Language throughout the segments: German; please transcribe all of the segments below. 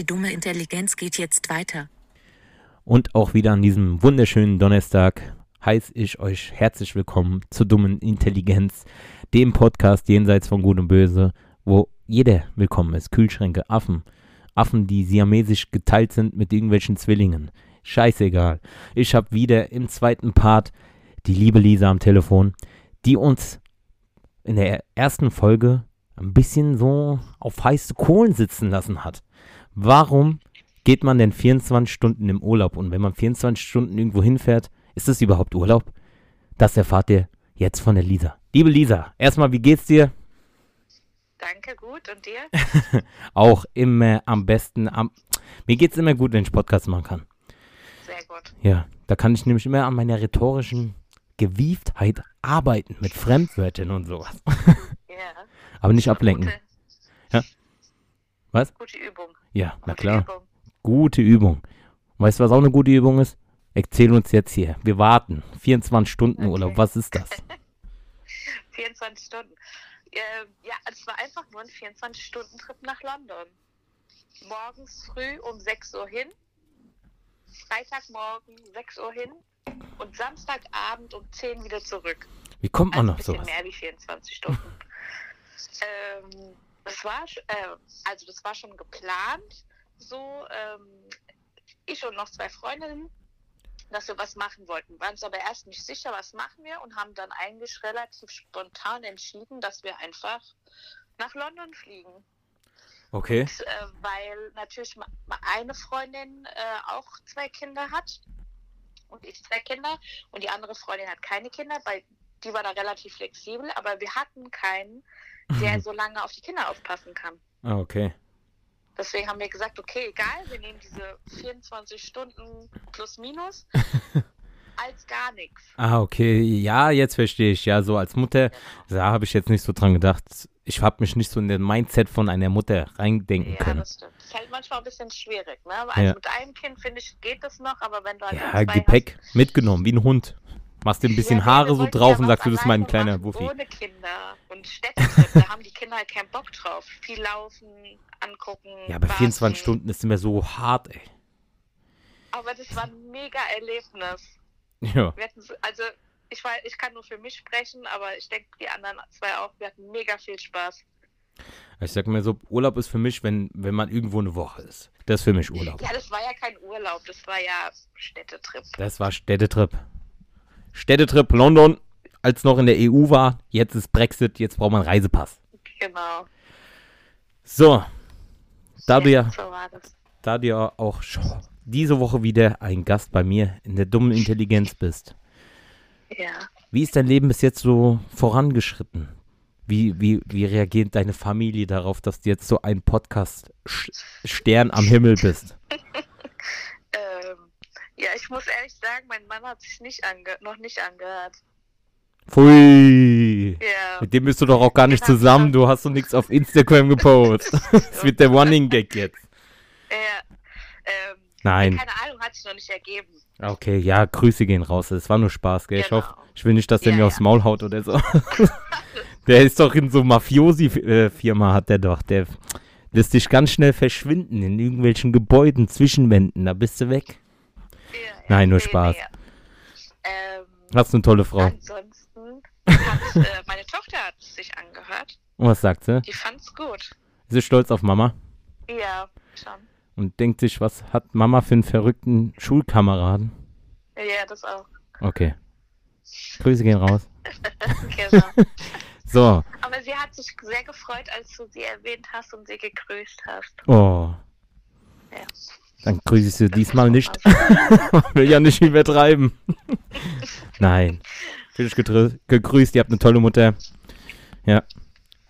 Die dumme Intelligenz geht jetzt weiter. Und auch wieder an diesem wunderschönen Donnerstag heiße ich euch herzlich willkommen zur dummen Intelligenz, dem Podcast jenseits von Gut und Böse, wo jeder willkommen ist. Kühlschränke, Affen, Affen, die siamesisch geteilt sind mit irgendwelchen Zwillingen. Scheißegal. Ich habe wieder im zweiten Part die liebe Lisa am Telefon, die uns in der ersten Folge ein bisschen so auf heiße Kohlen sitzen lassen hat. Warum geht man denn 24 Stunden im Urlaub? Und wenn man 24 Stunden irgendwo hinfährt, ist das überhaupt Urlaub? Das erfahrt ihr jetzt von der Lisa. Liebe Lisa, erstmal, wie geht's dir? Danke, gut. Und dir? Auch immer am besten. Am Mir geht's immer gut, wenn ich Podcast machen kann. Sehr gut. Ja, da kann ich nämlich immer an meiner rhetorischen Gewieftheit arbeiten mit Fremdwörtern und sowas. Ja. Aber nicht ablenken. Gute, Was? gute Übung. Ja, na Gute klar. Übung. Gute Übung. Weißt du, was auch eine gute Übung ist? Erzähl uns jetzt hier. Wir warten. 24 Stunden Okay. Urlaub. Was ist das? 24 Stunden. Ähm, ja, es war einfach nur ein 24-Stunden-Trip nach London. Morgens früh um 6 Uhr hin, Freitagmorgen 6 Uhr hin und Samstagabend um 10 wieder zurück. Wie kommt man Also ein auf bisschen sowas? mehr wie 24 Stunden. ähm, das war, äh, also das war schon geplant. So, ähm, ich und noch zwei Freundinnen, dass wir was machen wollten. Waren uns aber erst nicht sicher, was machen wir und haben dann eigentlich relativ spontan entschieden, dass wir einfach nach London fliegen. Okay. Und, äh, weil natürlich eine Freundin äh, auch zwei Kinder hat und ich zwei Kinder und die andere Freundin hat keine Kinder, weil die war da relativ flexibel, aber wir hatten keinen, der so lange auf die Kinder aufpassen kann. Ah, okay. Deswegen haben wir gesagt, okay, egal, wir nehmen diese 24 Stunden plus minus als gar nichts. Ah, okay. Ja, jetzt verstehe ich. Ja, so als Mutter, da habe ich jetzt nicht so dran gedacht. Ich habe mich nicht so in den Mindset von einer Mutter reindenken Ja, können. das stimmt. Das ist halt manchmal ein bisschen schwierig. Ne? Also Ja. mit einem Kind, finde ich, geht das noch, aber wenn du halt Ja, Gepäck mitgenommen, wie ein Hund. Machst dir ein bisschen Ja, Haare so drauf ja und sagst, du bist mein kleiner Wuffi. Ohne Kinder und Städtetrip, da haben die Kinder halt keinen Bock drauf. Viel laufen, angucken. Ja, aber 24 warten. Stunden ist immer so hart, ey. Aber das war ein mega Erlebnis. Ja. Also ich, war, ich kann nur für mich sprechen, aber ich denke, die anderen zwei auch. Wir hatten mega viel Spaß. Ich sag mir so, Urlaub ist für mich, wenn, wenn man irgendwo eine Woche ist. Das ist für mich Urlaub. Ja, das war ja kein Urlaub, das war ja Städtetrip. Das war Städtetrip. Städtetrip London, als noch in der EU war. Jetzt ist Brexit, jetzt braucht man einen Reisepass. Genau. So, da du ja, da du ja auch schon diese Woche wieder ein Gast bei mir in der dummen Intelligenz bist. Ja. Wie ist dein Leben bis jetzt so vorangeschritten? Wie, wie, wie reagiert deine Familie darauf, dass du jetzt so ein Podcast-Stern am Himmel bist? Ja, ich muss ehrlich sagen, mein Mann hat sich nicht ange noch nicht angehört. Pfui! Ja. Mit dem bist du doch auch gar nicht zusammen. Du hast doch nichts auf Instagram gepostet. Das wird der Running Gag jetzt. Ja. Ähm, Nein. Keine Ahnung, hat sich noch nicht ergeben. Okay, ja, Grüße gehen raus. Es war nur Spaß, gell? Ich Genau. hoffe, ich will nicht, dass der Ja, mir ja. aufs Maul haut oder so. der ist doch in so Mafiosi-Firma, hat der doch. Der lässt dich ganz schnell verschwinden in irgendwelchen Gebäuden, Zwischenwänden. Da bist du weg. Nein, nur Spaß. Ähm, Hast du eine tolle Frau. ansonsten hat äh, meine Tochter hat es sich angehört. Und was sagt sie? Die fand's gut. Ist sie stolz auf Mama? Ja, schon. Und denkt sich, was hat Mama für einen verrückten Schulkameraden? Ja, das auch. Okay. Grüße gehen raus. Genau. So, Aber sie hat sich sehr gefreut, als du sie erwähnt hast und sie gegrüßt hast. oh. Ja. Dann grüße ich sie diesmal nicht. man Will ja nicht übertreiben. Nein. Getrü- gegrüßt, ihr habt eine tolle Mutter. Ja.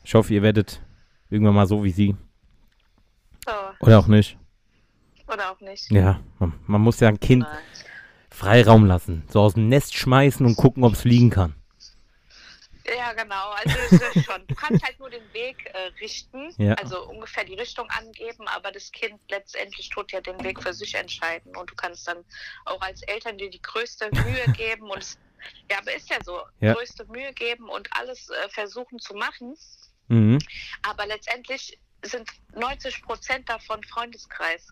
Ich hoffe, ihr werdet irgendwann mal so wie sie. So, Oder auch nicht. oder auch nicht. Ja, man, man muss ja ein Kind Nein. Freiraum lassen. So aus dem Nest schmeißen und gucken, ob es fliegen kann. Ja, genau. Also es ist schon. Du kannst halt nur den Weg äh, richten, Ja. also ungefähr die Richtung angeben, aber das Kind letztendlich tut ja den Weg für sich entscheiden und du kannst dann auch als Eltern dir die größte Mühe geben und es, ja, aber ist ja so, Ja. größte Mühe geben und alles äh, versuchen zu machen, Mhm. aber letztendlich sind 90 Prozent davon Freundeskreis.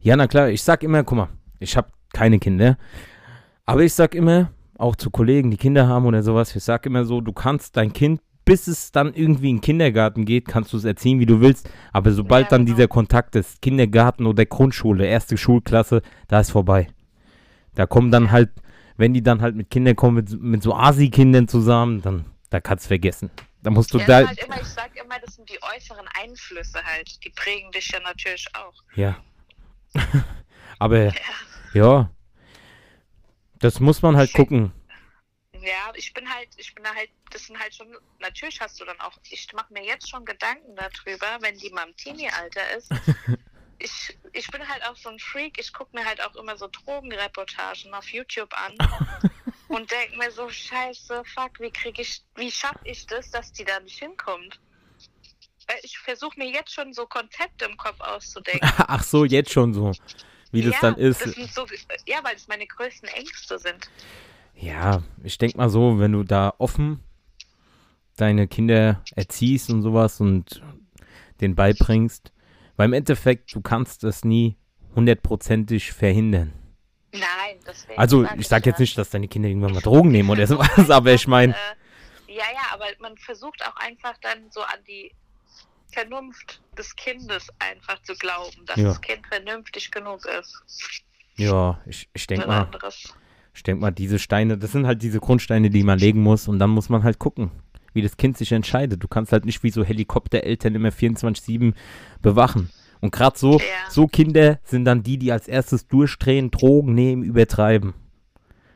Ja, na klar, ich sag immer, guck mal, ich habe keine Kinder, aber ich sag immer, auch zu Kollegen, die Kinder haben oder sowas, ich sag immer so, du kannst dein Kind, bis es dann irgendwie in den Kindergarten geht, kannst du es erziehen, wie du willst, aber sobald Ja, dann genau. dieser Kontakt ist, Kindergarten oder Grundschule, erste Schulklasse, da ist vorbei. Da kommen dann halt, wenn die dann halt mit Kindern kommen, mit, mit so Asi-Kindern zusammen, dann, da kannst du vergessen. Da musst du Ja, da, halt immer, ich sag immer, das sind die äußeren Einflüsse halt. Die prägen dich ja natürlich auch. Ja. Aber ja, das muss man halt gucken. Ja, ich bin halt, ich bin da halt, das sind halt schon, natürlich hast du dann auch, ich mache mir jetzt schon Gedanken darüber, wenn die mal im Teenie-Alter ist. Ich, ich bin halt auch so ein Freak, ich gucke mir halt auch immer so Drogenreportagen auf YouTube an und denke mir so, scheiße, fuck, wie krieg ich, wie schaffe ich das, dass die da nicht hinkommt? Weil ich versuche mir jetzt schon so Konzepte im Kopf auszudenken. Ach so, jetzt schon so, wie das ja, dann ist. Das so, ja, weil es meine größten Ängste sind. Ja, ich denke mal so, wenn du da offen deine Kinder erziehst und sowas und den beibringst, weil im Endeffekt, du kannst das nie hundertprozentig verhindern. Nein, deswegen. Also, ich sage jetzt nicht, dass deine Kinder irgendwann mal Drogen nehmen oder sowas, aber ich meine, Äh, ja, ja, aber man versucht auch einfach dann so an die Vernunft des Kindes einfach zu glauben, dass Ja. das Kind vernünftig genug ist. ja, ich, ich denke mal, anderes. ich denke mal, diese Steine, das sind halt diese Grundsteine, die man legen muss und dann muss man halt gucken, wie das Kind sich entscheidet. Du kannst halt nicht wie so Helikoptereltern immer 24-7 bewachen. Und gerade so, Ja. so Kinder sind dann die, die als erstes durchdrehen, Drogen nehmen, übertreiben.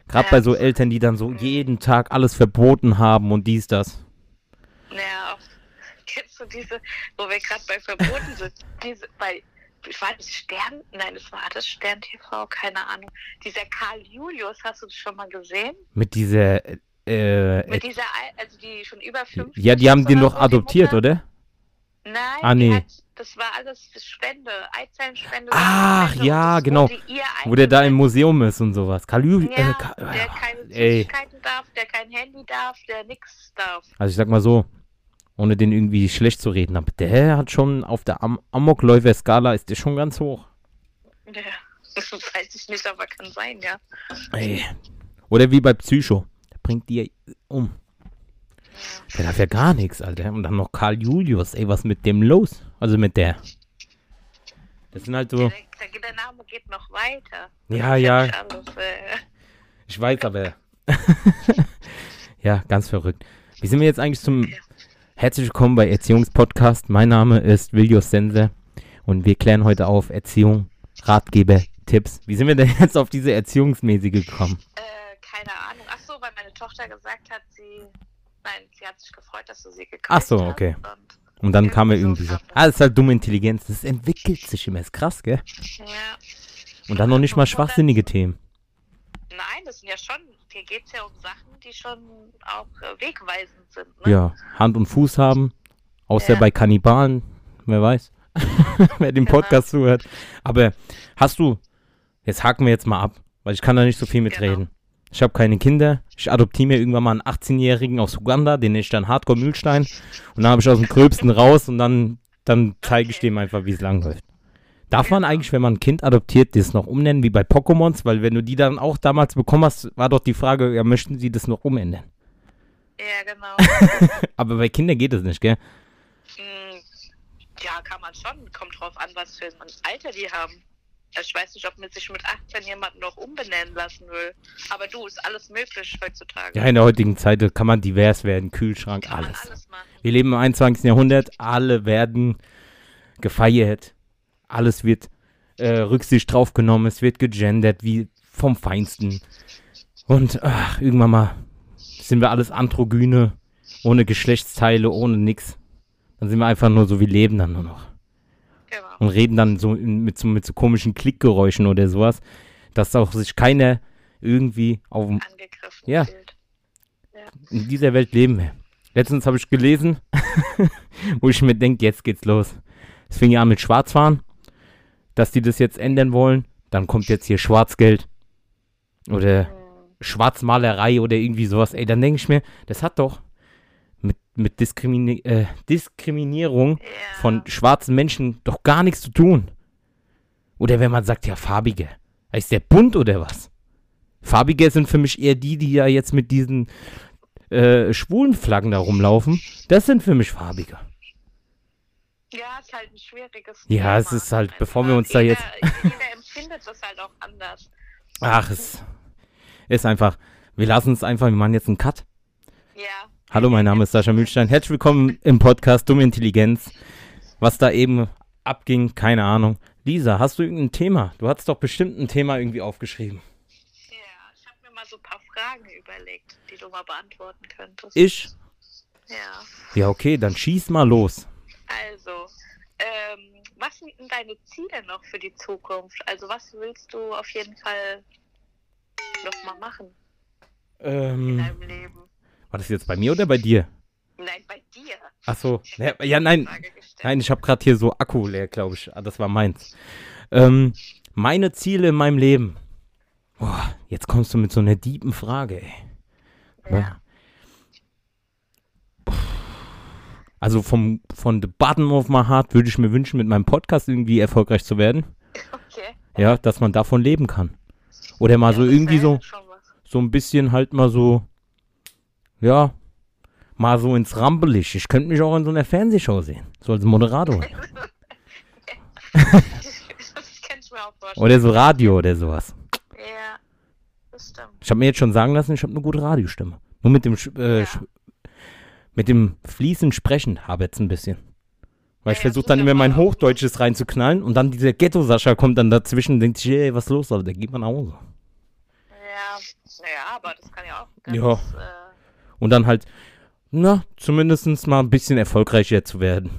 Gerade Ja. bei so Eltern, die dann so jeden Tag alles verboten haben und dies, das. Ja, auch. Du diese, wo wir gerade bei Verboten sind, diese, bei, ich war das Stern, nein, es war das Stern TV, keine Ahnung. Dieser Karl Julius, hast du das schon mal gesehen? Mit dieser, äh, Mit dieser, Al- also die schon über 50 ja, die haben den doch so, adoptiert, oder? Nein, Ah, nee. Hat, das war alles Spende, Eizellenspende. Ach, Spende ja, das genau. Wo der da im. Museum ist und sowas. Kalü, Ja, äh, Ka der keine ey. Süßigkeiten darf, der kein Handy darf, der nix darf. Also ich sag mal so, ohne den irgendwie schlecht zu reden, aber der hat schon auf der Am Amokläufer-Skala ist der schon ganz hoch. Ja, das weiß ich nicht, aber kann sein, ja. Ey. Oder wie bei Psycho. Der bringt die um. Der darf ja gar nichts, Alter. Und dann noch Karl Julius. Ey, was mit dem los? Also mit der. Das sind halt so. Der, der, der Name geht noch weiter. Ja, ja. äh, Ich weiß aber. ja, ganz verrückt. Wie sind wir jetzt eigentlich zum. Herzlich willkommen bei Erziehungspodcast. Mein Name ist Viljus Sense und wir klären heute auf Erziehung, Ratgeber, Tipps. Wie sind wir denn jetzt auf diese Erziehungsmäßige gekommen? äh, keine Ahnung. Ach so, weil meine Tochter gesagt hat, sie. Nein, sie hat sich gefreut, dass du sie Ach so, hast okay. Und, Und dann kam er Irgendwie so. Ah, das ist halt dumme Intelligenz. Das entwickelt sich immer. Ist krass, gell? ja. Und dann noch nicht mal schwachsinnige Themen. Nein, das sind ja schon, hier geht es ja um Sachen, die schon auch äh, wegweisend sind. Ne? Ja, Hand und Fuß haben. Außer Ja. bei Kannibalen. Wer weiß. Wer den Genau. Podcast zuhört. Aber hast du. Jetzt haken wir jetzt mal ab, weil ich kann da nicht so viel mitreden. Genau. Ich habe keine Kinder. Ich adoptiere mir irgendwann mal einen 18-Jährigen aus Uganda, den nenne ich dann Hardcore Mühlstein. Und dann habe ich aus dem Gröbsten raus und dann, dann zeige ich dem einfach, wie es langläuft. Darf man eigentlich, wenn man ein Kind adoptiert, das noch umnennen wie bei Pokémons? Weil wenn du die dann auch damals bekommen hast, war doch die Frage, ja, möchten sie das noch umändern? Ja, genau. Aber bei Kindern geht es nicht, gell? Hm, ja, kann man schon. Kommt drauf an, was für ein Alter die haben. Also Ich weiß nicht, ob man sich mit 18 jemanden noch umbenennen lassen will. Aber du, ist alles möglich heutzutage. Ja, in der heutigen Zeit kann man divers werden, Kühlschrank, kann alles. alles. Wir leben im 21. Jahrhundert, alle werden gefeiert, alles wird äh, Rücksicht drauf genommen, es wird gegendert, wie vom Feinsten. Und ach, irgendwann mal sind wir alles Androgyne, ohne Geschlechtsteile, ohne nix. Dann sind wir einfach nur so, wir leben dann nur noch. Genau. Und reden dann so mit, so mit so komischen Klickgeräuschen oder sowas, dass auch sich keiner irgendwie auf dem Angegriffen Ja. fühlt. in dieser Welt leben wir. Letztens habe ich gelesen, wo ich mir denke, jetzt geht's los. Es fing ja an mit Schwarzfahren, dass die das jetzt ändern wollen. Dann kommt jetzt hier Schwarzgeld oder. Schwarzmalerei oder irgendwie sowas. Ey, dann denke ich mir, das hat doch mit, mit Diskrimini äh, Diskriminierung von schwarzen Menschen doch gar nichts zu tun. Oder wenn man sagt, ja, farbige. Ist der bunt oder was? Farbige sind für mich eher die, die ja jetzt mit diesen äh, schwulen Flaggen da rumlaufen. Das sind für mich farbige. Ja, ist halt ein schwieriges Ja, es Thema. ist halt, Einfach. bevor wir uns da jeder, jetzt- Jeder empfindet das halt auch anders. Ach, es ist einfach. Wir lassen es einfach, wir machen jetzt einen Cut. Ja. Hallo, mein Name ist Sascha Mühlstein. Herzlich willkommen im Podcast Dumme Intelligenz. Was da eben abging, keine Ahnung. Lisa, hast du irgendein Thema? Du hattest doch bestimmt ein Thema irgendwie aufgeschrieben. Ja, ich habe mir mal so ein paar Fragen überlegt, die du mal beantworten könntest. Ich? Ja. Ja, okay, dann schieß mal los. Also, ähm, was sind denn deine Ziele noch für die Zukunft? Also, was willst du auf jeden Fall noch mal machen in Ähm, deinem Leben? war das jetzt bei mir oder bei dir? Nein, bei dir. Ach so. Ja, ja, nein. Nein, ich habe gerade hier so Akku leer, glaube ich. Ah, das war meins. Ähm, meine Ziele in meinem Leben. Boah, jetzt kommst du mit so einer diepen Frage, ey. Ja. Also vom, von the bottom of my heart würde ich mir wünschen, mit meinem Podcast irgendwie erfolgreich zu werden. Okay. Ja, dass man davon leben kann. Oder mal so Ja, das irgendwie so, so ein bisschen halt mal so, ja, mal so ins Rampelich. Ich könnte mich auch in so einer Fernsehshow sehen. So als Moderator. Oder so Radio oder sowas. Ja, das stimmt. Ich habe mir jetzt schon sagen lassen, ich habe eine gute Radiostimme. Nur mit dem, äh, Ja. Mit dem fließend Sprechen habe jetzt ein bisschen. Weil ich Ja, ja, versuche das dann immer mein Hochdeutsches reinzuknallen und dann dieser Ghetto-Sascha kommt dann dazwischen und denkt sich, ey, was ist los, Alter, geht man nach Hause. Ja, naja, aber das kann ja auch ganz, Ja. Äh, Und dann halt, na, zumindest mal ein bisschen erfolgreicher zu werden.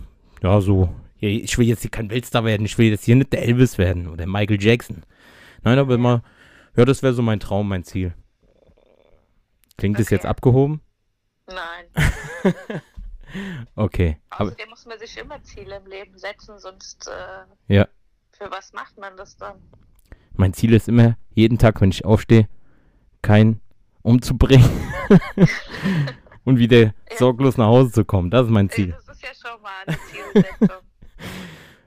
Ja, so. Ich will jetzt hier kein Weltstar werden, ich will jetzt hier nicht der Elvis werden oder Michael Jackson. Nein, aber immer, ja, das wäre so mein Traum, mein Ziel. Klingt das Okay. jetzt abgehoben? nein. Okay. Aber, Außerdem muss man sich immer Ziele im Leben setzen, sonst äh, ja. für was macht man das dann? Mein Ziel ist immer, jeden Tag, wenn ich aufstehe, keinen umzubringen und wieder sorglos nach Hause zu kommen. Das ist mein Ziel. Das ist ja schon mal eine Zielsetzung.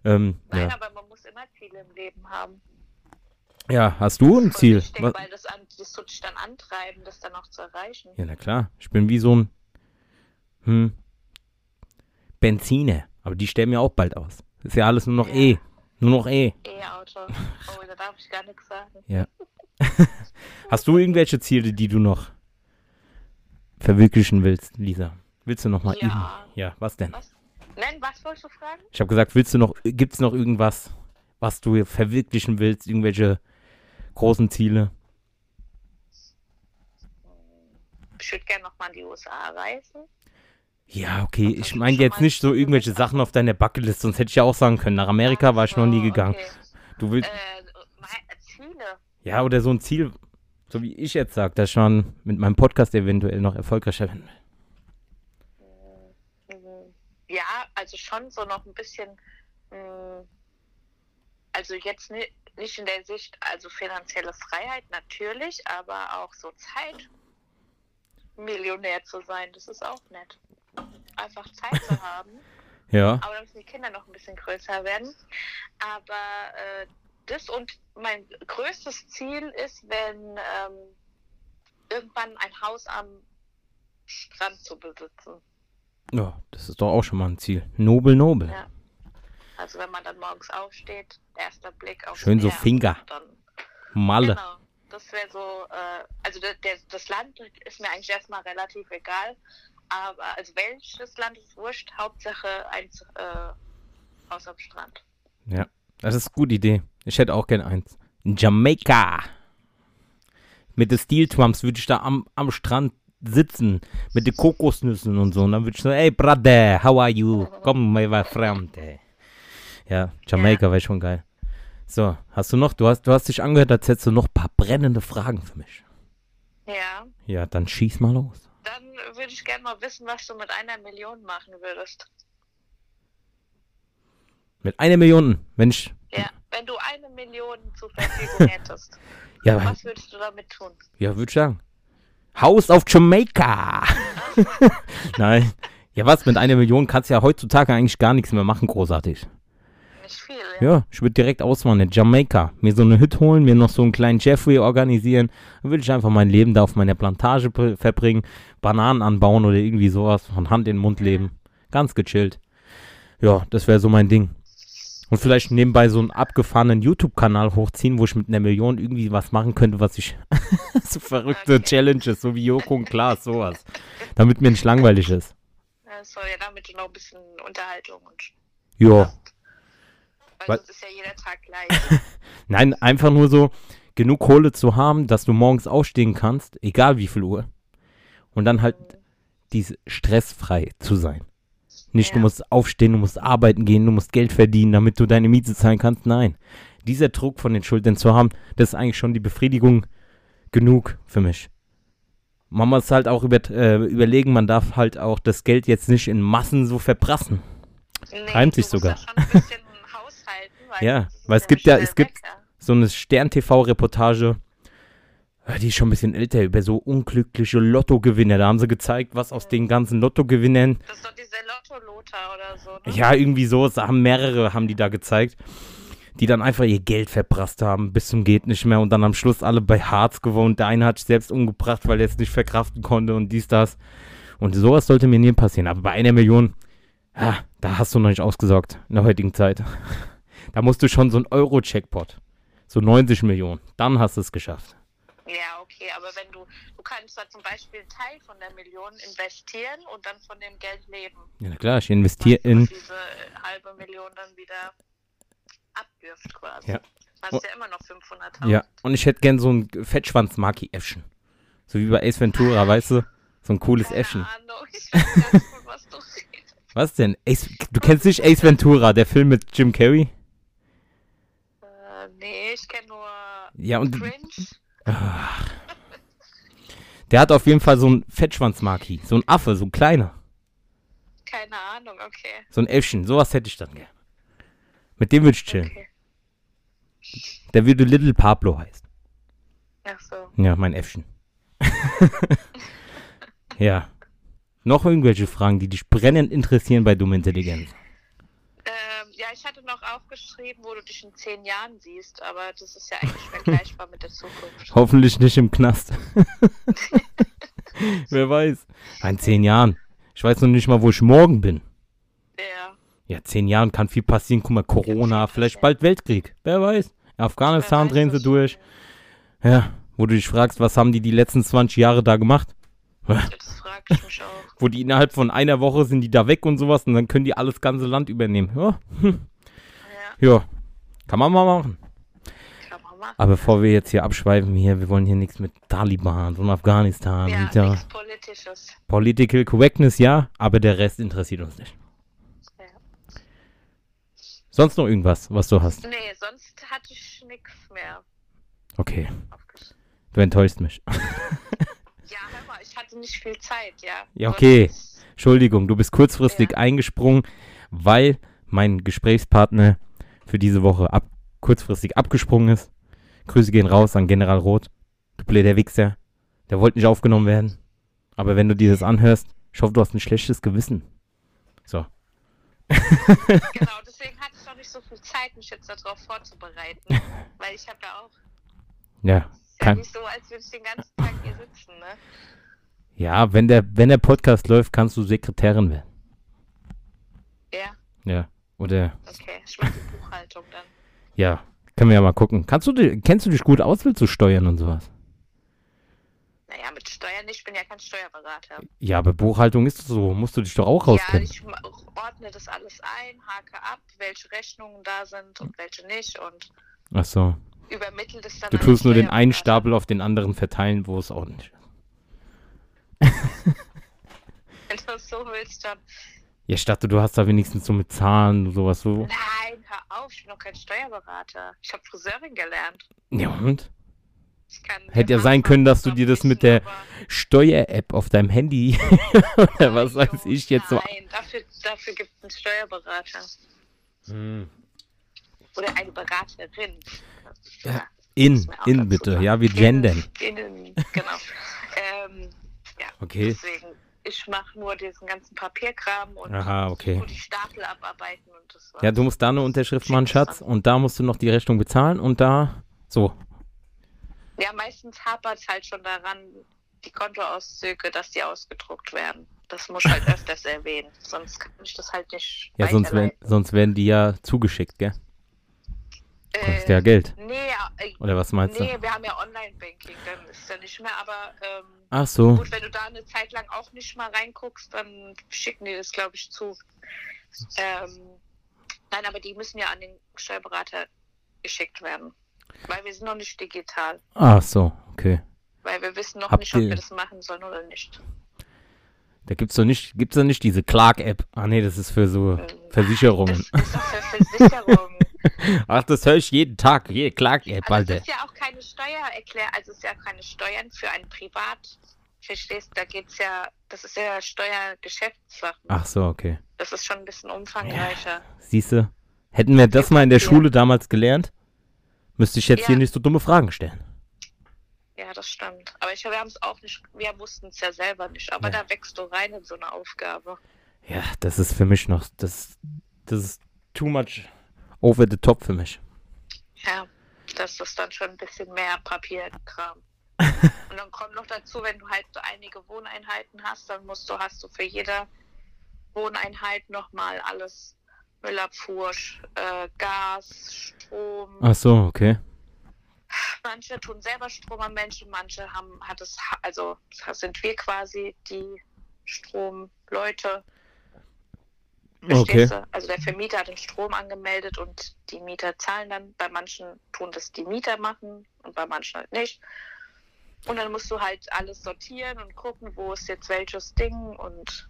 Ähm, Nein, ja. aber man muss immer Ziele im Leben haben. ja, hast du ein Ziel? Ich denke, weil das, an, das tut dich dann antreiben, das dann auch zu erreichen. Ja, na klar. Ich bin wie so ein hm, Benziner. Aber die sterben ja auch bald aus. Ist ja alles nur noch Ja. E. Nur noch E. E-Auto. Oh, da darf ich gar nichts sagen. Hast du irgendwelche Ziele, die du noch verwirklichen willst, Lisa? Willst du noch mal Ja. üben? Ja, was denn? Was? Nein, was wolltest du fragen? Ich habe gesagt, willst du noch, gibt's noch irgendwas, was du verwirklichen willst? Irgendwelche großen Ziele? Ich würde gerne noch mal in die USA reisen. Ja, okay. Ich meine jetzt nicht so irgendwelche? Sachen auf deiner Bucketlist, sonst hätte ich ja auch sagen können, nach Amerika war ich noch nie gegangen. Okay. Du willst, Äh, Ziele. ja, oder so ein Ziel, so wie ich jetzt sage, dass ich schon mit meinem Podcast eventuell noch erfolgreicher bin. Mhm. Ja, also schon so noch ein bisschen, mh, also jetzt ni nicht in der Sicht, also finanzielle Freiheit natürlich, aber auch so Zeit, Millionär zu sein, das ist auch nett. Einfach Zeit zu haben, Ja. aber dann müssen die Kinder noch ein bisschen größer werden. Aber äh, das und mein größtes Ziel ist, wenn ähm, irgendwann ein Haus am Strand zu besitzen. Ja, das ist doch auch schon mal ein Ziel. Nobel, nobel. Ja. Also wenn man dann morgens aufsteht, erster Blick auf Schön so Finger. Dann, Malle. genau. Das wäre so, äh, also der, der, das Land ist mir eigentlich erstmal relativ egal. Aber also welches Land ist wurscht, Hauptsache ein äh, Haus am Strand. Ja, das ist eine gute Idee. Ich hätte auch gern eins. In Jamaika. Mit den Steel Trumps würde ich da am, am Strand sitzen. Mit den Kokosnüssen und so. Und dann würde ich sagen, hey Brother, how are you? Komm, my friend. ey. Ja, Jamaika wäre schon geil. So, hast du noch, du hast, du hast dich angehört, als hättest du noch ein paar brennende Fragen für mich. Ja. Ja, dann schieß mal los. Dann würde ich gerne mal wissen, was du mit einer Million machen würdest. Mit einer Million, wenn ich, Ja, wenn du eine Million zur Verfügung hättest, ja, was würdest du damit tun? Ja, würde ich sagen. Haus auf Jamaika. Nein. Ja, was? Mit einer Million kannst du ja heutzutage eigentlich gar nichts mehr machen, großartig. Nicht viel, ja. Ja, ich würde direkt auswandern. Jamaika. Mir so eine Hütte holen, mir noch so einen kleinen Jeffrey organisieren. Dann würde ich einfach mein Leben da auf meiner Plantage verbringen. Bananen anbauen oder irgendwie sowas. Von Hand in den Mund leben. Ganz gechillt. Ja, das wäre so mein Ding. Und vielleicht nebenbei so einen abgefahrenen YouTube-Kanal hochziehen, wo ich mit einer Million irgendwie was machen könnte, was ich. so verrückte Okay. Challenges, so wie Joko und Klaas, sowas. Damit mir nicht langweilig ist. Das soll ja damit noch ein bisschen Unterhaltung und Ja. Weil sonst ist ja jeder Tag gleich. Nein, einfach nur so, genug Kohle zu haben, dass du morgens aufstehen kannst, egal wie viel Uhr. Und dann halt diese stressfrei zu sein. Nicht, du Ja. musst aufstehen, du musst arbeiten gehen, du musst Geld verdienen, damit du deine Miete zahlen kannst. Nein. Dieser Druck von den Schultern zu haben, das ist eigentlich schon die Befriedigung genug für mich. Man muss halt auch über, äh, überlegen, man darf halt auch das Geld jetzt nicht in Massen so verprassen. Nee, Reimt sich du sogar. Weil Ja, weil es gibt ja- es gibt- weg, ja. so eine Stern-TV-Reportage, äh, die ist schon ein bisschen älter, über so unglückliche Lottogewinner. Da haben sie gezeigt, was aus den ganzen Lottogewinnern, Das ist doch dieser Lotto-Lothar oder so, ne? ja, irgendwie so, es haben mehrere, haben die da gezeigt, die dann einfach ihr Geld verprasst haben, bis zum geht nicht mehr und dann am Schluss alle bei Harz gewohnt. Der eine hat sich selbst umgebracht, weil er es nicht verkraften konnte und dies, das. Und sowas sollte mir nie passieren. Aber bei einer Million, ja, da hast du noch nicht ausgesorgt in der heutigen Zeit. Da musst du schon so ein Euro-Checkpot. So 90 Millionen. Dann hast du es geschafft. Ja, okay, aber wenn du, du kannst da zum Beispiel einen Teil von der Million investieren und dann von dem Geld leben. Ja, na klar, ich investiere in. diese halbe Million dann wieder abwirft quasi. Ja. Hast Oh. ja immer noch 500.000. Ja, und ich hätte gern so ein Fettschwanz-Maki-Äffchen. So wie bei Ace Ventura, weißt du? So ein cooles Keine Äffchen. Ahnung, ich weiß gar nicht, was du redest. Was denn? Ace, du kennst nicht Ace Ventura, der Film mit Jim Carrey? Nee, ich kenne nur Ja, und Cringe. der hat auf jeden Fall so ein Fettschwanz-Maki. So ein Affe, so ein kleiner. Keine Ahnung, okay. So ein Äffchen. Sowas hätte ich dann gern. Mit dem würde ich chillen. okay. Der würde Little Pablo heißen. Ach so. Ja, mein Äffchen. ja. Noch irgendwelche Fragen, die dich brennend interessieren bei Dumme Intelligenz? Ja, ich hatte noch aufgeschrieben, wo du dich in zehn Jahren siehst, aber das ist ja eigentlich vergleichbar mit der Zukunft. Hoffentlich nicht im Knast. Wer weiß. In zehn Jahren. Ich weiß noch nicht mal, wo ich morgen bin. Ja, Ja, zehn Jahren kann viel passieren. Guck mal, Corona, vielleicht bald Weltkrieg. Wer weiß. Afghanistan Wer weiß drehen sie durch. Ja, wo du dich fragst, was haben die die letzten 20 Jahre da gemacht? Das frage ich mich auch. Wo die innerhalb von einer Woche sind die da weg und sowas und dann können die alles ganze Land übernehmen. Ja, Ja, ja. kann man mal machen. kann man machen. Aber bevor wir jetzt hier abschweifen, hier, wir wollen hier nichts mit Taliban und Afghanistan. Ja, und ja. nichts Politisches. Political Correctness ja, aber der Rest interessiert uns nicht. Ja. Sonst noch irgendwas, was du hast? Nee, sonst hatte ich nichts mehr Okay, du enttäuschst mich. Nicht viel Zeit, ja. Ja, okay. Entschuldigung, du bist kurzfristig Ja. eingesprungen, weil mein Gesprächspartner für diese Woche ab, kurzfristig abgesprungen ist. Grüße gehen raus an General Roth. Du blöder Wichser. Der wollte nicht aufgenommen werden. Aber wenn du dir das anhörst, ich hoffe, du hast ein schlechtes Gewissen. So. Genau, deswegen hatte ich auch nicht so viel Zeit, mich jetzt darauf vorzubereiten. Weil ich habe ja auch. Ja, Ist ja Kein- nicht so, als würde ich den ganzen Tag hier sitzen, ne? Ja, wenn der, wenn der Podcast läuft, kannst du Sekretärin werden. Ja, Ja. Oder, okay. Ich mache die Buchhaltung dann. ja, können wir ja mal gucken. Kannst du, kennst du dich gut aus, willst du steuern und sowas? Naja, mit Steuern nicht, ich bin ja kein Steuerberater. Ja, aber Buchhaltung ist so, musst du dich doch auch Ja, rauskennen. ich ma- ordne das alles ein, hake ab, welche Rechnungen da sind und welche nicht und Ach so. übermittle das dann Du tust nur den einen. Stapel auf den anderen verteilen, wo es auch nicht ist. Wenn du es so willst, dann. Ja, ich dachte, du hast da wenigstens so mit Zahlen und sowas so. Nein, hör auf, ich bin doch kein Steuerberater. Ich habe Friseurin gelernt. Ja, und? Hätte ja sein können, dass du dir das mit der Steuer-App auf deinem Handy oder was Nein, weiß ich jetzt so. Nein, dafür, dafür gibt es einen Steuerberater. Hm. Oder eine Beraterin. Ja, In, auch in dazu bitte. sagen. Ja, wir gendern. In, innen, genau. ähm, ja, Okay. deswegen ich mache nur diesen ganzen Papierkram und Aha, okay. nur die Stapel abarbeiten und das war's. Ja, du musst da eine Unterschrift machen, Schatz, und da musst du noch die Rechnung bezahlen und da so. Ja, meistens hapert es halt schon daran, die Kontoauszüge, dass die ausgedruckt werden. Das muss ich halt öfters erwähnen, sonst kann ich das halt nicht Ja, sonst, werden, sonst werden die ja zugeschickt, gell? Kostet Äh, ja Geld. Nee, äh, Oder was meinst nee, du? wir haben ja Online-Banking, dann ist ja nicht mehr, aber ähm, Ach so. gut, wenn du da eine Zeit lang auch nicht mal reinguckst, dann schicken die das, glaube ich, zu. Ähm, nein, aber die müssen ja an den Steuerberater geschickt werden, weil wir sind noch nicht digital, Ach so, okay. weil wir wissen noch Habt nicht, ob wir das machen sollen oder nicht. Da gibt's doch nicht, gibt's doch nicht diese Clark-App. Ah nee, das ist für so Versicherungen. Das ist doch für Versicherungen. Ach, das höre ich jeden Tag. Hier, Clark-App, Also Alter. es ist ja auch keine Steuererklärung, also es ist ja keine Steuern für ein Privat. Verstehst, da geht's ja, das ist ja Steuergeschäftssachen. Ach so, okay. Das ist schon ein bisschen umfangreicher. Siehst du? Hätten wir das mal in der Ja. Schule damals gelernt, müsste ich jetzt Ja. hier nicht so dumme Fragen stellen. Ja, das stimmt. Aber ich, wir haben es auch nicht, wir wussten es ja selber nicht. Aber Ja. da wächst du rein in so eine Aufgabe. Ja, das ist für mich noch, das, das ist too much over the top für mich. Ja, das ist dann schon ein bisschen mehr Papierkram. Und dann kommt noch dazu, wenn du halt so einige Wohneinheiten hast, dann musst du, hast du für jede Wohneinheit nochmal alles Müllabfuhr, äh, Gas, Strom. Ach so, okay. Manche tun selber Strom an Menschen, manche haben, hat es, also das sind wir quasi die Stromleute. Okay. Verstehst du? Also der Vermieter hat den Strom angemeldet und die Mieter zahlen dann. Bei manchen tun das die Mieter machen und bei manchen halt nicht. Und dann musst du halt alles sortieren und gucken, wo ist jetzt welches Ding und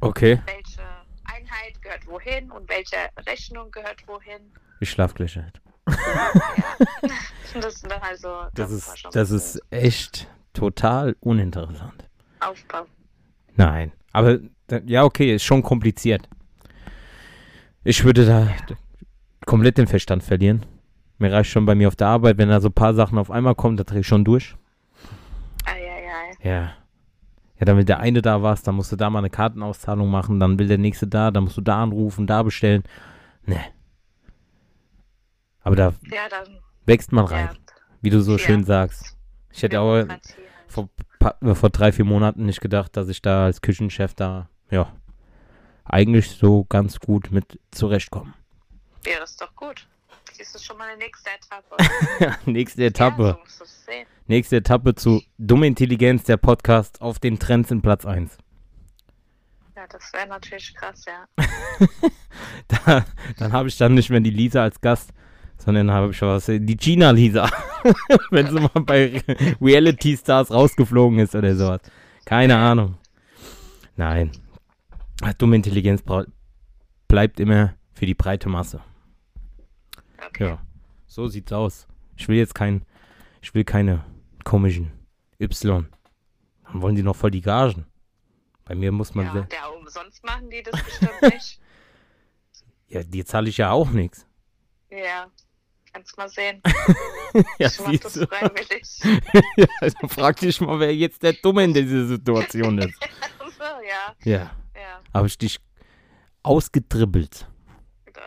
Okay. welche Einheit gehört wohin und welche Rechnung gehört wohin. Ich schlaf gleich halt. Ja. das also Das war ist, das ist echt total uninteressant. Aufbau. Nein. Aber, ja, okay, ist schon kompliziert. Ich würde da komplett den Verstand verlieren. Mir reicht schon bei mir auf der Arbeit, wenn da so ein paar Sachen auf einmal kommen, da drehe ich schon durch. Eieiei. Ja. Ja, dann will der eine da was, dann musst du da mal eine Kartenauszahlung machen, dann will der nächste da, dann musst du da anrufen, da bestellen. Ne. Aber da Ja, dann. wächst man rein, Ja, wie du so Ja. schön sagst. Ich hätte auch halt. Pa- äh, vor drei, vier Monaten nicht gedacht, dass ich da als Küchenchef da, ja, eigentlich so ganz gut mit zurechtkomme. Ja, das ist doch gut. Siehst du schon mal eine nächste Etappe. Nächste Ja, Etappe. so es sehen. Nächste Etappe zu Dumme Intelligenz, der Podcast auf den Trends in Platz 1. Ja, das wäre natürlich krass, ja. Da, dann habe ich dann nicht mehr die Lisa als Gast, sondern habe ich was, die Gina Lisa. Wenn sie mal bei Reality Stars rausgeflogen ist oder sowas. Keine Ahnung. Nein. Dumme Intelligenz bleibt immer für die breite Masse. Okay. Ja, so sieht's aus. Ich will jetzt kein, ich will keine komischen Y. Dann wollen die noch voll die Gagen. Bei mir muss man, Ja, ja, umsonst machen die das bestimmt nicht. ja, die zahle ich ja auch nichts. Ja, kannst mal sehen. Ja, Ich mach das freiwillig. ja, also frag dich mal, wer jetzt der Dumme in dieser Situation ist. so, ja, Ja, ja, habe ich dich ausgedribbelt.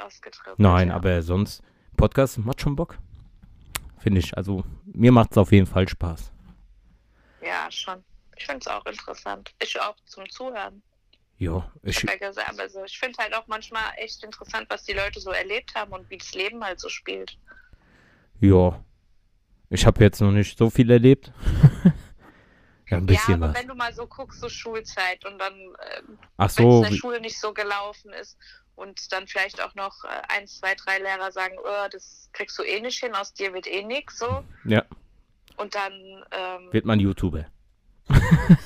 ausgetribbelt. Nein, ja. aber sonst, Podcast macht schon Bock. Finde ich. Also, mir macht es auf jeden Fall Spaß. Ja, schon. Ich finde es auch interessant. Ich auch zum Zuhören. Ja, Ich ich, hab ja gesagt, also ich finde halt auch manchmal echt interessant, was die Leute so erlebt haben und wie das Leben halt so spielt. ja. Ich habe jetzt noch nicht so viel erlebt. ja, ein bisschen ja, aber was. wenn du mal so guckst, so Schulzeit und dann, ähm, Ach wenn es so, in der Schule nicht so gelaufen ist und dann vielleicht auch noch äh, ein, zwei, drei Lehrer sagen, oh, das kriegst du eh nicht hin, aus dir wird eh nix so. ja, Und dann ähm, wird man YouTuber.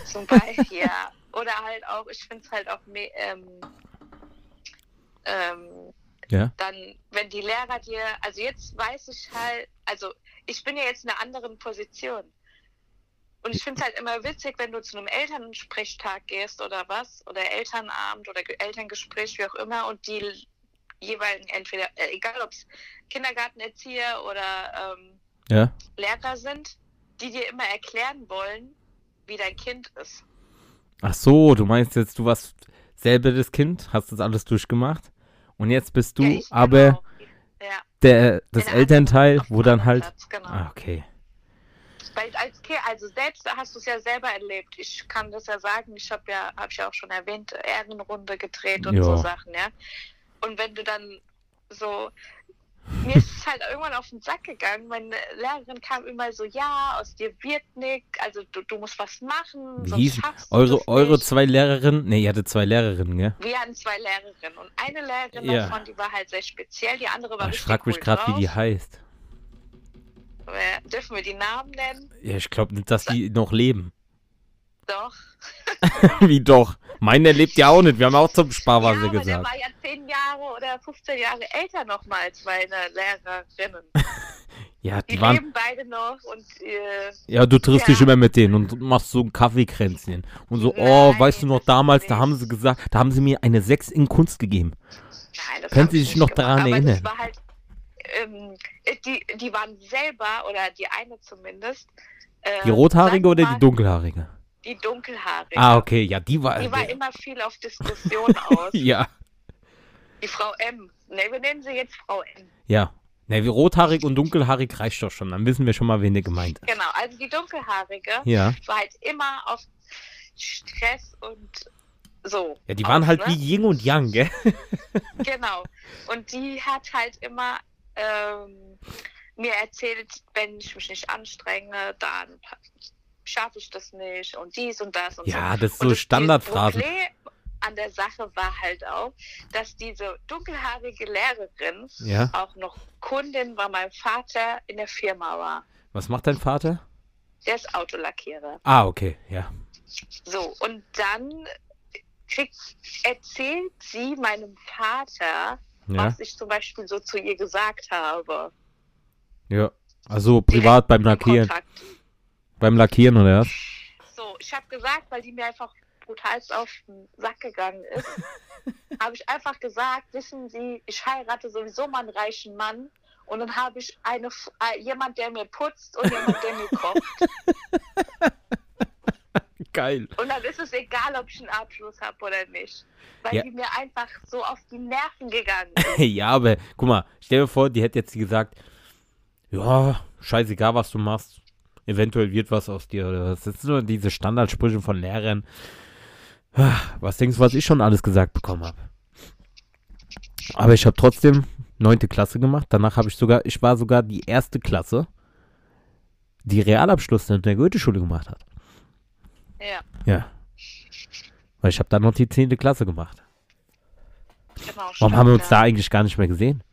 zum Beispiel, ja. Oder halt auch, ich finde es halt auch ähm, ähm, Ja, dann, wenn die Lehrer dir, also jetzt weiß ich halt, also ich bin ja jetzt in einer anderen Position. Und ich finde es halt immer witzig, wenn du zu einem Elternsprechtag gehst oder was, oder Elternabend oder Ge- Elterngespräch, wie auch immer, und die jeweiligen, entweder, äh, egal ob es Kindergartenerzieher oder ähm, ja. Lehrer sind, die dir immer erklären wollen, wie dein Kind ist. Ach so, du meinst jetzt, du warst selber das Kind, hast das alles durchgemacht und jetzt bist du Ja, ich- aber genau. Ja, der, das der Elternteil, wo dann halt. Platz, genau. Ah, okay. Weil als Kind, also selbst hast du es ja selber erlebt. Ich kann das ja sagen, ich habe ja, habe ich ja auch schon erwähnt, Ehrenrunde gedreht und Ja. so Sachen, ja. Und wenn du dann so, mir ist es halt irgendwann auf den Sack gegangen. Meine Lehrerin kam immer so, ja, aus dir wird nichts, also du, du musst was machen, Wie du eure, eure zwei Lehrerinnen? Ne, ihr hattet zwei Lehrerinnen, gell? Wir hatten zwei Lehrerinnen und eine Lehrerin Ja. davon, die war halt sehr speziell, die andere war Ah, ich frage mich gerade, wie die heißt. Äh, Dürfen wir die Namen nennen? Ja, ich glaube nicht, dass die noch leben. Doch. wie doch? Meine lebt ja auch nicht. Wir haben auch zum ja, Sparwasser der gesagt. war ja zehn Jahre oder 15 Jahre älter noch mal als meine Lehrerinnen. Ja, Die die waren. leben beide noch und äh, Ja, du triffst Ja. dich immer mit denen und machst so ein Kaffeekränzchen. Und so, Nein, oh, weißt du noch damals, da haben sie gesagt, da haben sie mir eine 6 in Kunst gegeben. nein, das Können Sie ich sich noch gemacht. daran erinnern? Das war halt, ähm, die, die waren selber, oder die eine zumindest. Äh, Die rothaarige sagen wir oder die dunkelhaarige? Die dunkelhaarige. Ah, okay, ja, die war. Die war immer viel auf Diskussion aus. ja, Die Frau M. Ne, wir nennen sie jetzt Frau M. ja. Ne, wie rothaarig und dunkelhaarig reicht doch schon. Dann wissen wir schon mal, wen der gemeint ist. Genau, also die dunkelhaarige Ja. war halt immer auf Stress und so. Ja, die waren aus, halt ne? wie Yin und Yang, gell? Genau. Und die hat halt immer ähm, mir erzählt, wenn ich mich nicht anstrenge, dann schaffe ich das nicht und dies und das und Ja, so. das ist so Standardphrasen. Das Problem an der Sache war halt auch, dass diese dunkelhaarige Lehrerin Ja. auch noch Kundin bei meinem Vater in der Firma war. Was macht dein Vater? Der ist Autolackierer. Ah, okay, ja. So, und dann kriegt, erzählt sie meinem Vater, Ja. was ich zum Beispiel so zu ihr gesagt habe. Ja. Also privat beim Lackieren. Kontakt. Beim Lackieren oder was? So, ich habe gesagt, weil die mir einfach brutal auf den Sack gegangen ist, habe ich einfach gesagt, wissen Sie, ich heirate sowieso mal einen reichen Mann und dann habe ich eine, äh, jemand, der mir putzt und jemand, der mir kocht. Geil. Und dann ist es egal, ob ich einen Abschluss habe oder nicht. Weil Ja. die mir einfach so auf die Nerven gegangen ist. ja, aber guck mal, stell dir vor, die hätte jetzt gesagt, ja, scheißegal, was du machst. Eventuell wird was aus dir oder was. Das sind nur diese Standardsprüche von Lehrern. Ah, Was denkst du, was ich schon alles gesagt bekommen habe? Aber ich habe trotzdem neunte Klasse gemacht. Danach habe ich sogar, ich war sogar die erste Klasse, die Realabschluss in der Goethe-Schule gemacht hat. Ja, Ja. Weil ich habe dann noch die zehnte Klasse gemacht. genau. Warum stimmt, haben wir uns ja. da eigentlich gar nicht mehr gesehen?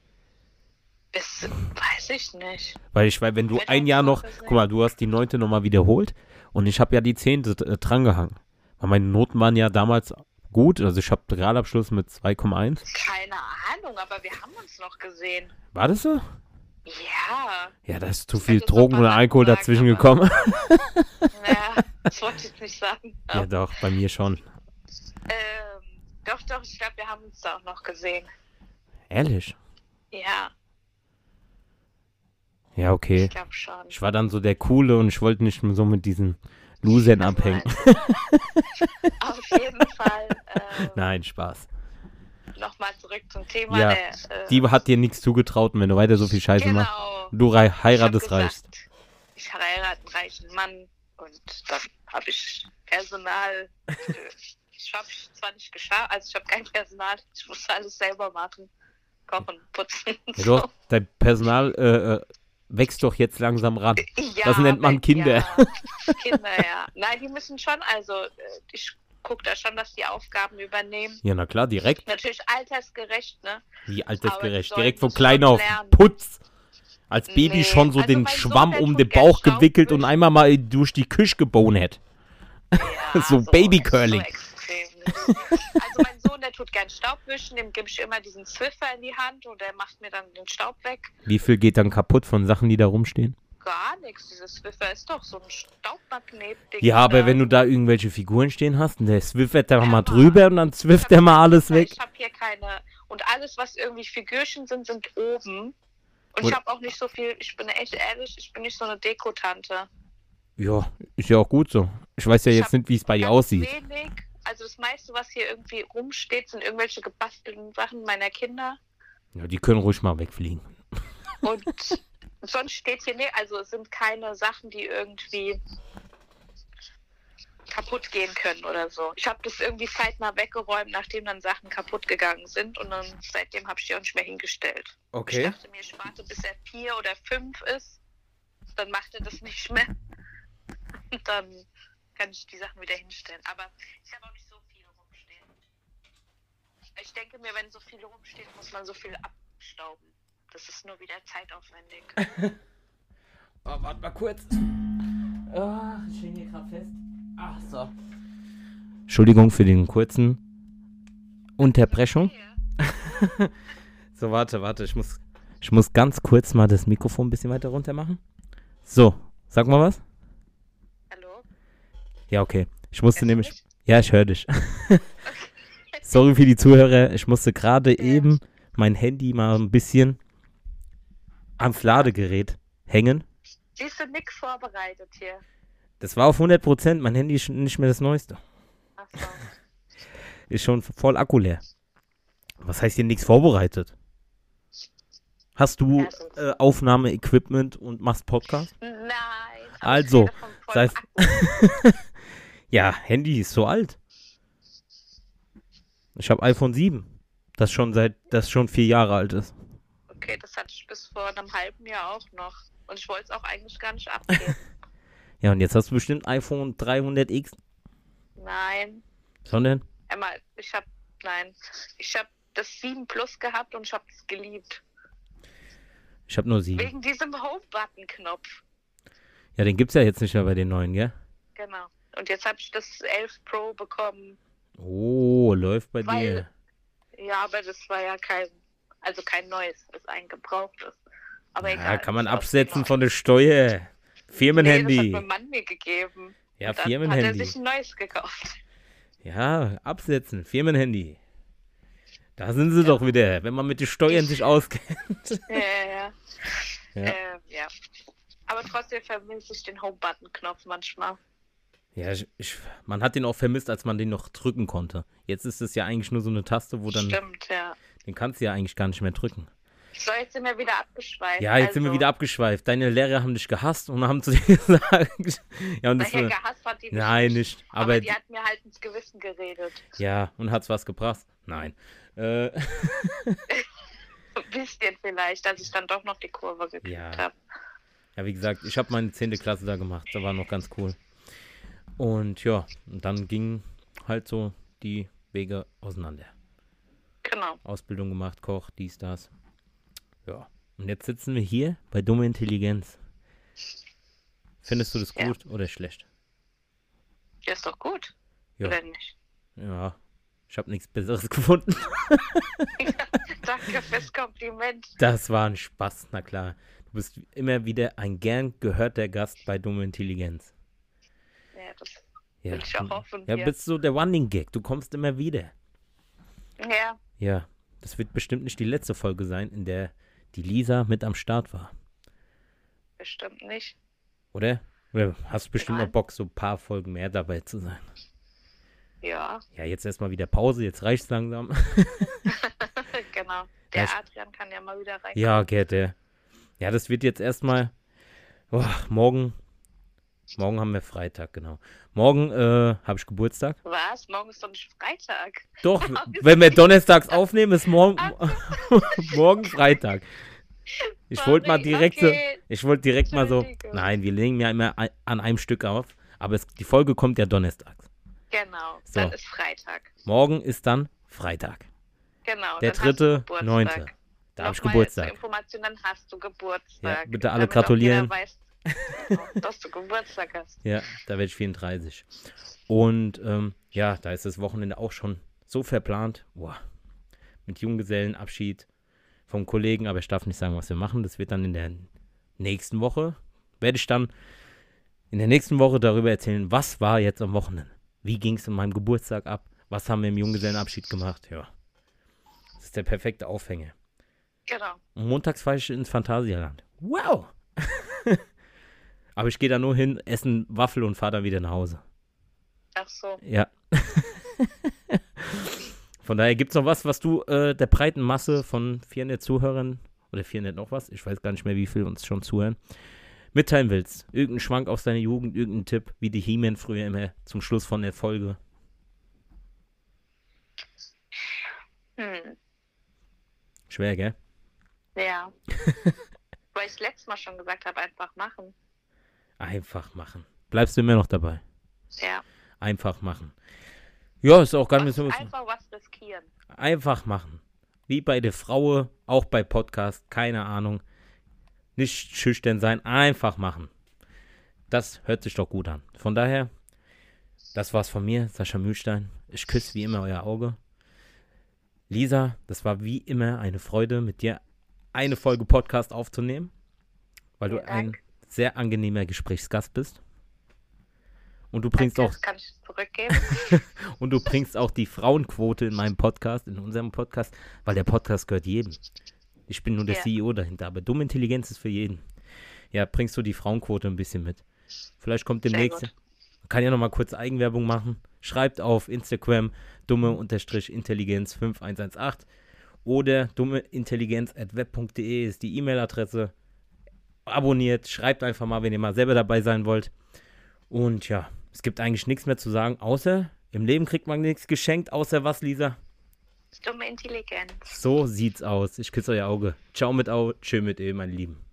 Das weiß ich nicht. Weil ich, weil wenn du Wird ein Jahr noch, guck mal, du hast die neunte nochmal wiederholt und ich habe ja die zehnte äh, drangehangen. Weil meine Noten waren ja damals gut, also ich habe Realabschluss mit 2,1. Keine Ahnung, aber wir haben uns noch gesehen. War das so? Ja, Ja, da ist zu viel Drogen oder Alkohol sagen, dazwischen gekommen. naja, das wollte ich jetzt nicht sagen. ja, doch, bei mir schon. Ähm, doch, doch, ich glaube, wir haben uns da auch noch gesehen. Ehrlich? Ja, Ja, okay. ich glaube schon. Ich war dann so der Coole und ich wollte nicht mehr so mit diesen Losern abhängen. Auf jeden Fall ähm, Nein, Spaß. nochmal zurück zum Thema. Ja, der, äh, Die hat dir nichts zugetraut wenn du weiter so viel Scheiße machst, genau. du Ich hab heiratest reichst. Ich heirate einen reichen Mann und dann habe ich Personal. ich habe zwar nicht geschafft, also ich habe kein Personal, ich muss alles selber machen. Kochen, putzen. Ja, du, hast- dein Personal äh, äh, wächst doch jetzt langsam ran. Ja, Das nennt man Kinder. Ja, Kinder, ja. Nein, die müssen schon, also äh, ich gucke da schon, dass die Aufgaben übernehmen. Ja, na klar, direkt. Natürlich altersgerecht, ne? Wie altersgerecht. Direkt von klein auf. lernen. Putz. Als Baby Nee, schon so also den Sohn, Schwamm um den Bauch gewickelt und einmal mal durch die Küche gebohnet. Ja, So Baby-Curling. So also mein Sohn, der tut gern Staubwischen, dem gebe ich immer diesen Swiffer in die Hand und der macht mir dann den Staub weg. Wie viel geht dann kaputt von Sachen, die da rumstehen? Gar nichts, dieses Swiffer ist doch so ein Staubmagnet-Ding. Ja, aber da. wenn du da irgendwelche Figuren stehen hast und der swiffert da Ja, mal drüber und dann hab der mal alles weg. Ich habe hier keine. Und alles, was irgendwie Figürchen sind, sind oben. Und ich habe auch nicht so viel, ich bin echt ehrlich, ich bin nicht so eine Dekotante. Ja, ist ja auch gut so. Ich weiß ja Ich jetzt nicht, wie es bei dir aussieht. Wenig. Also das meiste, was hier irgendwie rumsteht, sind irgendwelche gebastelten Sachen meiner Kinder. Ja, die können ruhig mal wegfliegen. Und sonst steht hier nicht, also es sind keine Sachen, die irgendwie kaputt gehen können oder so. Ich habe das irgendwie zeitnah weggeräumt, nachdem dann Sachen kaputt gegangen sind und dann seitdem habe ich die auch nicht mehr hingestellt. Ich dachte mir, ich warte, bis er vier oder fünf ist. Dann macht er das nicht mehr. Und dann kann ich die Sachen wieder hinstellen. Aber ich habe auch nicht so viele rumstehen. Ich denke mir, wenn so viel rumsteht, muss man so viel abstauben. Das ist nur wieder zeitaufwendig. Oh, warte mal kurz. Oh, ich hänge hier gerade fest. Ach so. Entschuldigung für den kurzen Unterbrechung. So, warte, warte. Ich muss, ich muss ganz kurz mal das Mikrofon ein bisschen weiter runter machen. So, sag mal was. Ja, okay. Ich musste Hörst nämlich. Ja, ich höre dich. Sorry für die Zuhörer. Ich musste gerade Ja. eben mein Handy mal ein bisschen ans Ladegerät hängen. Siehst du nix vorbereitet hier? Das war auf 100%. Mein Handy ist nicht mehr das Neueste. Ach so. Ist schon voll Akku leer. Was heißt hier nichts vorbereitet? Hast du äh, Aufnahmeequipment und machst Podcast? Nein. Also, sei-. Ja, Handy ist so alt. Ich habe iPhone 7. Das schon seit, das schon vier Jahre alt ist. Okay, das hatte ich bis vor einem halben Jahr auch noch. Und ich wollte es auch eigentlich gar nicht abgeben. Ja, und jetzt hast du bestimmt iPhone 300X. Nein. Sondern? Emma, ich habe, nein. Ich habe das 7 Plus gehabt und ich habe es geliebt. Ich habe nur 7. Wegen diesem Home-Button-Knopf. Ja, den gibt's ja jetzt nicht mehr bei den neuen, gell? Genau. Und jetzt habe ich das 11 Pro bekommen. Oh, läuft bei Weil- dir. Ja, aber das war ja kein, also kein neues, das ist ein gebrauchtes. Aber Ja, egal. kann man absetzen auch von der Steuer. Nee, das Firmenhandy. hat mein Mann mir gegeben. Ja, Und dann hat er Firmenhandy. sich ein neues gekauft. Ja, absetzen. Firmenhandy. Da sind sie doch wieder, wenn man mit den Steuern sich auskennt. Ja, ja, ja. Ja. Ähm, ja. Aber trotzdem vermisse ich den Home-Button-Knopf manchmal. Ja, ich, ich, man hat den auch vermisst, als man den noch drücken konnte. Jetzt ist es ja eigentlich nur so eine Taste, wo dann, Stimmt, ja. den kannst du ja eigentlich gar nicht mehr drücken. So, jetzt sind wir wieder abgeschweift. Ja, jetzt sind wir Also, wieder abgeschweift. Deine Lehrer haben dich gehasst und haben zu dir gesagt. ja, und das Daher war, gehasst hat die Nein, nicht. Aber, Aber, die hat mir halt ins Gewissen geredet. ja, und hat's was gebracht? Nein. Äh, Ein bisschen vielleicht, dass ich dann doch noch die Kurve gekriegt Ja. habe. ja, wie gesagt, ich habe meine 10. Klasse da gemacht. Das war noch ganz cool. Und ja, und dann gingen halt so die Wege auseinander. Genau. Ausbildung gemacht, Koch, dies, das. Ja. Und jetzt sitzen wir hier bei Dumme Intelligenz. Findest du das Ja. gut oder schlecht? Ja, ist doch gut. Ja. Oder nicht? Ja. Ich habe nichts Besseres gefunden. Danke fürs Kompliment. Das war ein Spaß, na klar. Du bist immer wieder ein gern gehörter Gast bei Dumme Intelligenz. Ja, Ja, will ich auch hoffen. ja bist so der Running Gag. Du kommst immer wieder. ja, Ja, das wird bestimmt nicht die letzte Folge sein, in der die Lisa mit am Start war. bestimmt nicht. Oder? Oder hast du bestimmt Nein. noch Bock, so ein paar Folgen mehr dabei zu sein? Ja, Ja, jetzt erstmal wieder Pause, jetzt reicht's langsam. genau. Der Ja, Adrian kann ja mal wieder rein. ja, geht der. Ja, das wird jetzt erstmal. Oh, morgen. Morgen haben wir Freitag, genau. Morgen äh, habe ich Geburtstag. Was? Morgen ist doch nicht Freitag. Doch, wenn wir donnerstags aufnehmen, ist morgen, morgen Freitag. Ich wollte mal direkt so, okay. ich wollte direkt mal so, nein, wir legen ja immer an einem Stück auf, aber es, die Folge kommt ja donnerstags. Genau, So. dann ist Freitag. Morgen ist dann Freitag, Genau. der dritte, neunte. Da habe ich Geburtstag. Zur Information, dann hast du Geburtstag. Ja, bitte alle gratulieren. weiß, dass du Geburtstag hast. Ja, da werde ich 34. Und ähm, ja, da ist das Wochenende auch schon so verplant. Boah. Mit Junggesellenabschied vom Kollegen, aber ich darf nicht sagen, was wir machen. Das wird dann in der nächsten Woche. Werde ich dann in der nächsten Woche darüber erzählen, was war jetzt am Wochenende. Wie ging es an meinem Geburtstag ab? Was haben wir im Junggesellenabschied gemacht? Ja. Das ist der perfekte Aufhänger. Genau. Und montags fahre ich ins Phantasialand. Wow! Aber ich gehe da nur hin, essen Waffel und fahre dann wieder nach Hause. Ach so. Ja. Von daher gibt es noch was, was du äh, der breiten Masse von 400 Zuhörern oder 400 noch was, ich weiß gar nicht mehr, wie viel uns schon zuhören, mitteilen willst. Irgendein Schwank aus deiner Jugend, irgendein Tipp, wie die He-Man früher immer zum Schluss von der Folge. Hm. Schwer, gell? Ja. Weil ich es letztes Mal schon gesagt habe, einfach machen. Einfach machen. Bleibst du immer noch dabei? Ja. Einfach machen. Ja, ist auch gar nicht so. einfach was riskieren. Einfach machen. Wie bei der Frau, auch bei Podcast, keine Ahnung. Nicht schüchtern sein, einfach machen. Das hört sich doch gut an. Von daher, das war's von mir, Sascha Mühlstein. Ich küsse wie immer euer Auge. Lisa, das war wie immer eine Freude, mit dir eine Folge Podcast aufzunehmen, weil du Vielen ein Dank. Sehr angenehmer Gesprächsgast bist. Und du bringst Danke, auch kann ich zurückgeben. und du bringst auch die Frauenquote in meinem Podcast, in unserem Podcast, weil der Podcast gehört jedem. Ich bin nur der Ja. CEO dahinter, aber dumme Intelligenz ist für jeden. Ja, bringst du die Frauenquote ein bisschen mit. Vielleicht kommt demnächst. Man kann ja noch mal kurz Eigenwerbung machen. Schreibt auf Instagram dumme-intelligenz 5118 oder dummeintelligenz.web.de ist die E-Mail-Adresse. Abonniert, schreibt einfach mal, wenn ihr mal selber dabei sein wollt. Und ja, es gibt eigentlich nichts mehr zu sagen, außer im Leben kriegt man nichts geschenkt, außer was, Lisa? Dumme Intelligenz. So sieht's aus. Ich küsse euer Auge. Ciao mit Au, tschö mit Ö, meine Lieben.